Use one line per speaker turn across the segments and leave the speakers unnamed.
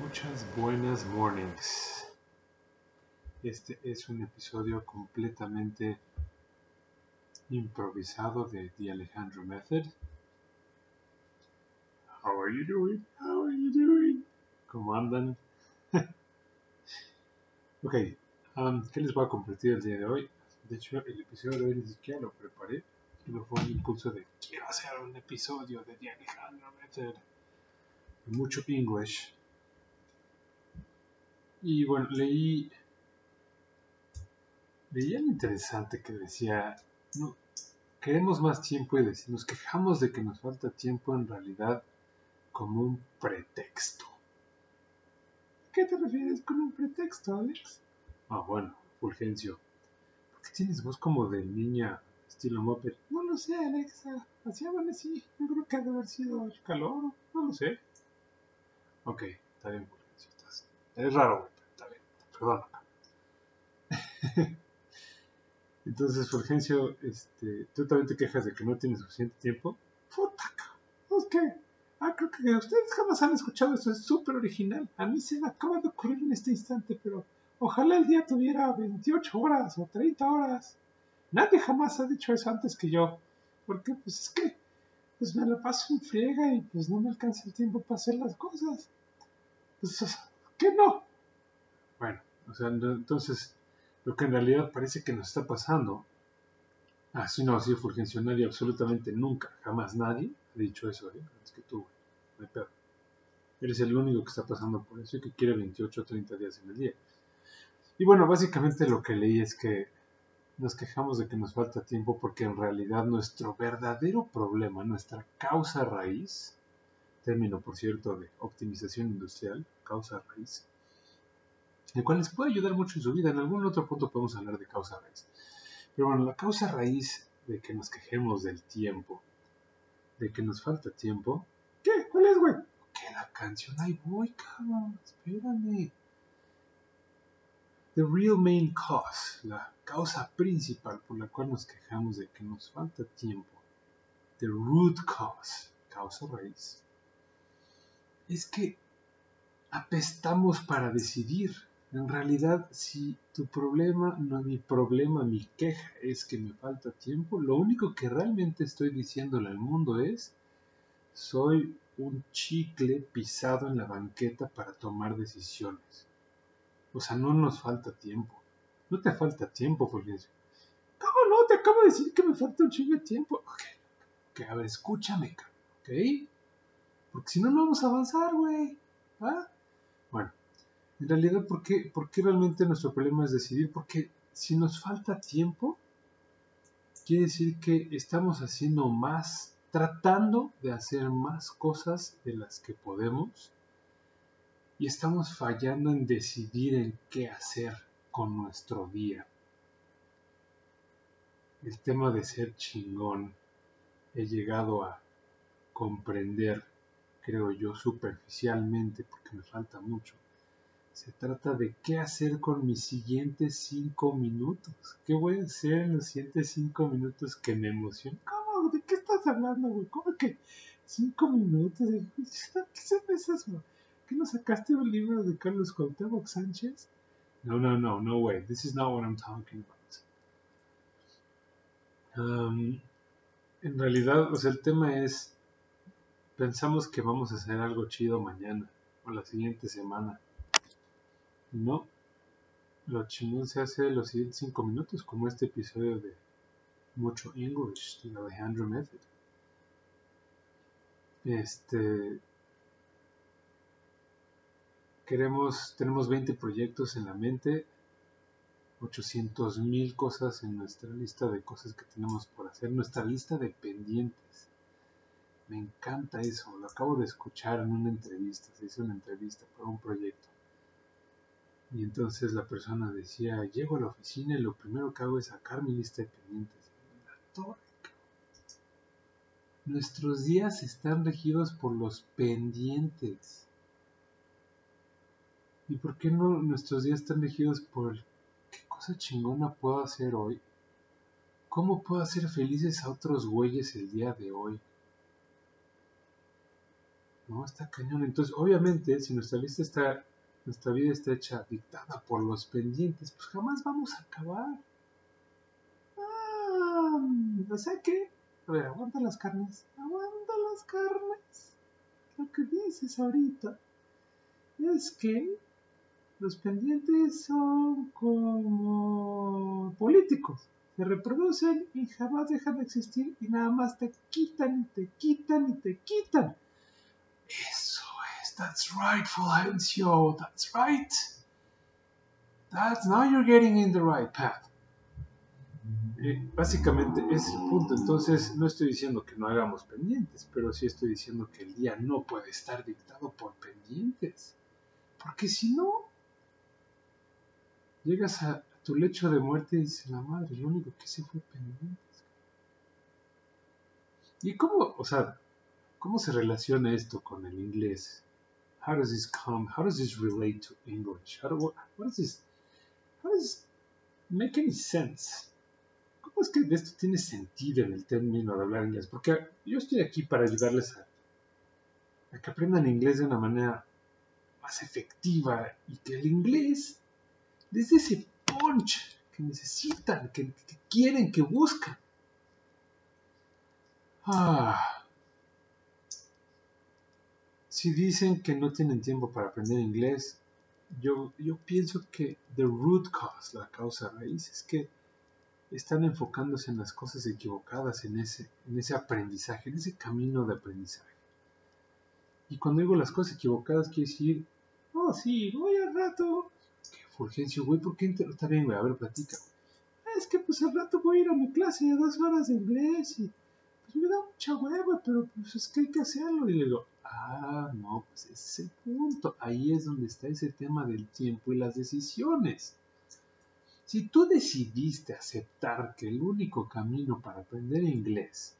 Muchas buenas mornings. Este es un episodio completamente improvisado de The Alejandro Method. How are you doing? How are you doing? ¿Cómo andan? ok, um, ¿qué les voy a compartir el día de hoy? De hecho, el episodio de hoy ni siquiera lo preparé. Solo fue un impulso de quiero hacer un episodio de The Alejandro Method. Mucho English y bueno, leí, leí algo interesante que decía, queremos más tiempo y nos quejamos de que nos falta tiempo en realidad como un pretexto. ¿Qué te refieres con un pretexto, Alex? Ah, bueno, Fulgencio. ¿Por qué tienes voz como de niña estilo Moped? No lo sé, Alex. Así así. Yo creo que ha de haber sido el calor. No lo sé. Ok, está bien, Fulgencio. Es raro, güey. Entonces, Fulgencio, este, tú también te quejas de que no tienes suficiente tiempo. Puta, es que, ah, creo que ustedes jamás han escuchado eso, es súper original. A mí se me acaba de ocurrir en este instante, pero ojalá el día tuviera 28 horas o 30 horas. Nadie jamás ha dicho eso antes que yo, porque pues es que pues me lo paso en friega y pues no me alcanza el tiempo para hacer las cosas. Pues, ¿qué no? Bueno, o sea, entonces, lo que en realidad parece que nos está pasando, así no ha sido Fulgencio, nadie, absolutamente nunca, jamás nadie ha dicho eso, ¿eh? Es que tú, no hay Eres el único que está pasando por eso y que quiere 28 o 30 días en el día. Y bueno, básicamente lo que leí es que nos quejamos de que nos falta tiempo porque en realidad nuestro verdadero problema, nuestra causa raíz, término por cierto de optimización industrial, causa raíz, el cual les puede ayudar mucho en su vida. En algún otro punto podemos hablar de causa raíz. Pero bueno, la causa raíz de que nos quejemos del tiempo, de que nos falta tiempo. ¿Qué? ¿Cuál es, güey? ¿Qué la canción? Ahí voy, cabrón. Espérame. The real main cause, la causa principal por la cual nos quejamos de que nos falta tiempo. The root cause, causa raíz. Es que apestamos para decidir. En realidad, si tu problema, no mi problema, mi queja es que me falta tiempo, lo único que realmente estoy diciéndole al mundo es, soy un chicle pisado en la banqueta para tomar decisiones. O sea, no nos falta tiempo. No te falta tiempo, Fulgencio. ¿Cómo no? Te acabo de decir que me falta un chingo de tiempo. Ok, okay a ver, escúchame, ¿ok? Porque si no, no vamos a avanzar, güey. ¿Ah? En realidad, ¿por qué, realmente nuestro problema es decidir? Porque si nos falta tiempo, quiere decir que estamos haciendo más, tratando de hacer más cosas de las que podemos y estamos fallando en decidir en qué hacer con nuestro día. El tema de ser chingón he llegado a comprender, creo yo, superficialmente, porque me falta mucho, se trata de qué hacer con mis siguientes cinco minutos. ¿Qué voy a hacer en los siguientes cinco minutos que me emocionan? ¿Cómo? ¿De qué estás hablando, güey? ¿Cómo que cinco minutos? ¿Qué güey? ¿Qué no sacaste un libro de Carlos Cuauhtémoc Sánchez? No, no, no, no way. This is not what I'm talking about. Um, en realidad, o sea, el tema es, pensamos que vamos a hacer algo chido mañana o la siguiente semana no, lo chingón se hace los siguientes 5 minutos, como este episodio de Mucho English, de Alejandro Method. Este. Queremos, tenemos 20 proyectos en la mente, 800 mil cosas en nuestra lista de cosas que tenemos por hacer, nuestra lista de pendientes. Me encanta eso, lo acabo de escuchar en una entrevista, se hizo una entrevista para un proyecto y entonces la persona decía, llego a la oficina y lo primero que hago es sacar mi lista de pendientes. Nuestros días están regidos por los pendientes. ¿Y por qué no nuestros días están regidos por qué cosa chingona puedo hacer hoy? ¿Cómo puedo hacer felices a otros güeyes el día de hoy? No, está cañón. Entonces, obviamente, si nuestra vida está, nuestra vida está hecha dictada por los pendientes, pues jamás vamos a acabar. Ah, o sea que, a ver, aguanta las carnes, aguanta las carnes. Lo que dices ahorita es que los pendientes son como políticos. Se reproducen y jamás dejan de existir y nada más te quitan y te quitan y te quitan. That's right, Fulgencio, that's right. That's, now you're getting in the right path. Eh, básicamente es el punto. Entonces, no estoy diciendo que no hagamos pendientes, pero sí estoy diciendo que el día no puede estar dictado por pendientes. Porque si no, llegas a tu lecho de muerte y dices, la madre, lo único que sí fue pendientes. ¿Y cómo, o sea, cómo se relaciona esto con el inglés? How does this come? How does this relate to English? How, do, what, make any sense? ¿Cómo es que esto tiene sentido en el término de hablar inglés? Porque yo estoy aquí para ayudarles a, a que aprendan inglés de una manera más efectiva y que el inglés desde ese punch que necesitan, que, quieren, que buscan. Ah. Si dicen que no tienen tiempo para aprender inglés, yo, yo pienso que the root cause, la causa raíz, es que están enfocándose en las cosas equivocadas, en ese, en ese aprendizaje, en ese camino de aprendizaje. Y cuando digo las cosas equivocadas, quiere decir, oh sí, voy al rato Fulgencio, güey, ¿por qué está bien, güey? A ver, platica. Es que pues al rato voy a ir a mi clase de dos horas de inglés y pues me da mucha hueva, pero pues es que hay que hacerlo. Y le digo, ah, no, pues ese punto. Ahí es donde está ese tema del tiempo y las decisiones. Si tú decidiste aceptar que el único camino para aprender inglés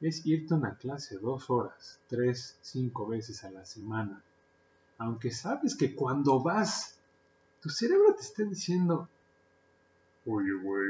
es irte a una clase dos horas, tres, cinco veces a la semana, aunque sabes que cuando vas tu cerebro te está diciendo, oye, güey,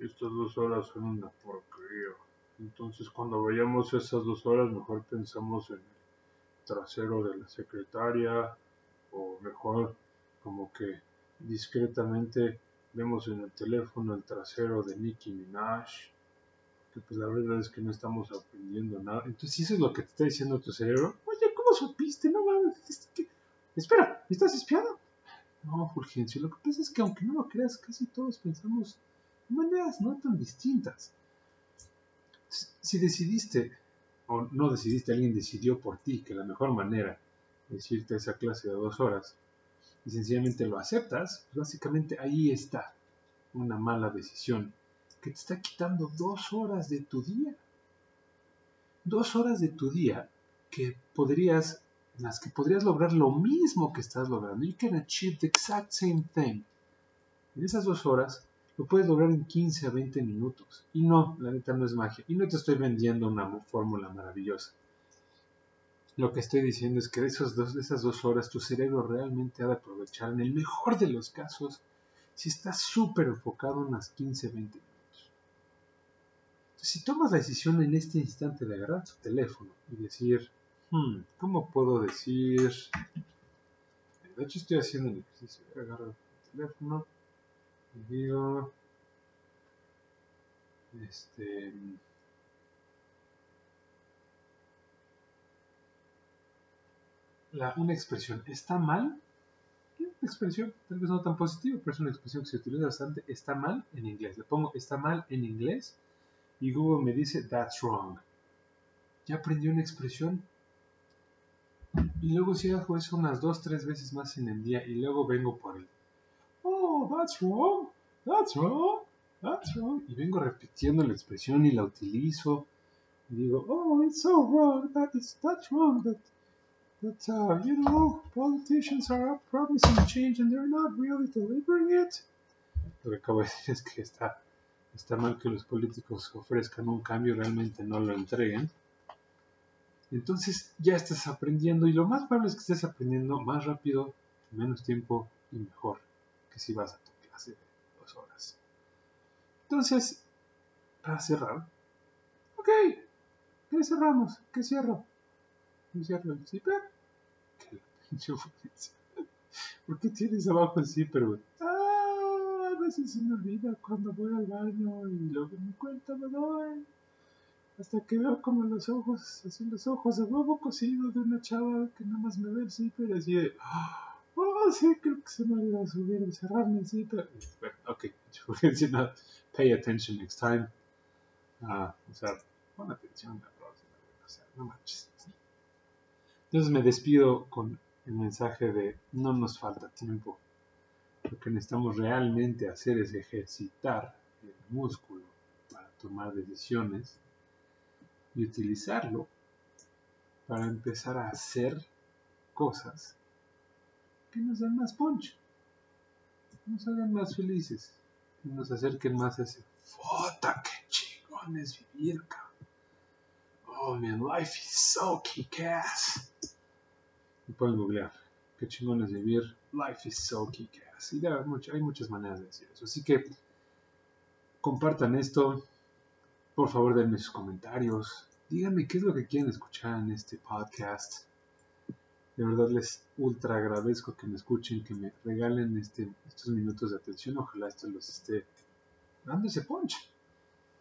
estas dos horas son una porquería. Entonces, cuando vayamos esas dos horas, mejor pensamos en el trasero de la secretaria, o mejor, como que discretamente vemos en el teléfono el trasero de Nicki Minaj, que pues la verdad es que no estamos aprendiendo nada. Entonces, si eso es lo que te está diciendo tu cerebro, oye, ¿cómo supiste? No mames, espera, ¿estás espiado? No, Fulgencio, lo que pasa es que aunque no lo creas, casi todos pensamos de maneras no tan distintas. Si decidiste, o no decidiste, alguien decidió por ti que la mejor manera es irte a esa clase de dos horas y sencillamente lo aceptas, pues básicamente ahí está una mala decisión que te está quitando dos horas de tu día. Dos horas de tu día que podrías las que podrías lograr lo mismo que estás logrando. You can achieve the exact same thing. En esas dos horas lo puedes lograr en 15 a 20 minutos. Y no, la neta no es magia. Y no te estoy vendiendo una fórmula maravillosa. Lo que estoy diciendo es que de, esos dos, esas dos horas tu cerebro realmente ha de aprovechar, en el mejor de los casos, si estás súper enfocado unas 15, 20 minutos. Entonces, si tomas la decisión en este instante de agarrar tu teléfono y decir, Hmm, ¿Cómo puedo decir? De hecho estoy haciendo el ejercicio. Agarro el teléfono digo... Este... La, una expresión está mal. Una expresión tal vez no tan positiva, pero es una expresión que se utiliza bastante. Está mal en inglés. Le pongo está mal en inglés y Google me dice that's wrong. Ya aprendí una expresión y luego si hago eso unas dos, tres veces más en el día y luego vengo por el, that's wrong, that's wrong, that's wrong. Y vengo repitiendo la expresión y la utilizo. Y digo, oh, it's so wrong, that is, that's wrong, that, that uh, you know, politicians are promising change and they're not really delivering it. Lo que acabo de decir es que está, está mal que los políticos ofrezcan un cambio y realmente no lo entreguen. Entonces ya estás aprendiendo y lo más probable es que estés aprendiendo más rápido, en menos tiempo y mejor que si vas a tu clase de dos horas. Entonces, para cerrar, ok, ¿qué cerramos? ¿Qué cierro? y cierro el zipper. Que la pinche. ¿Por qué tienes abajo el zipper? Ah, a veces se me olvida cuando voy al baño y luego me cuenta me doy. Hasta que veo como los ojos, así los ojos de huevo cocido de una chava que nada más me ve el zipper así de... Oh, sí, creo que se me olvidó subir, cerrarme el zipper. Bueno, ok, pay attention next time. Ah, o sea, pon atención la próxima, o sea, no manches. Entonces me despido con el mensaje de no nos falta tiempo. Lo que necesitamos realmente hacer es ejercitar el músculo para tomar decisiones y utilizarlo para empezar a hacer cosas que nos den más punch, que nos hagan más felices, que nos acerquen más a ese ¡Fota, qué chingón es vivir, cabrón! Oh man, life is so kick-ass. Y pueden googlear, qué chingón es vivir, life is so kick-ass. Y hay muchas maneras de decir eso. Así que compartan esto, por favor denme sus comentarios, díganme qué es lo que quieren escuchar en este podcast. De verdad les ultra agradezco que me escuchen, que me regalen este, estos minutos de atención. Ojalá esto los esté dando ese punch.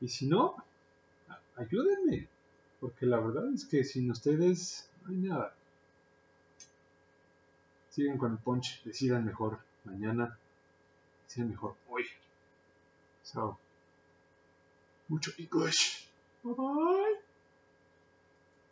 Y si no, ayúdenme. Porque la verdad es que sin ustedes no hay nada. Sigan con el punch, decidan mejor mañana, decidan mejor hoy. So, mucho English. Bye bye.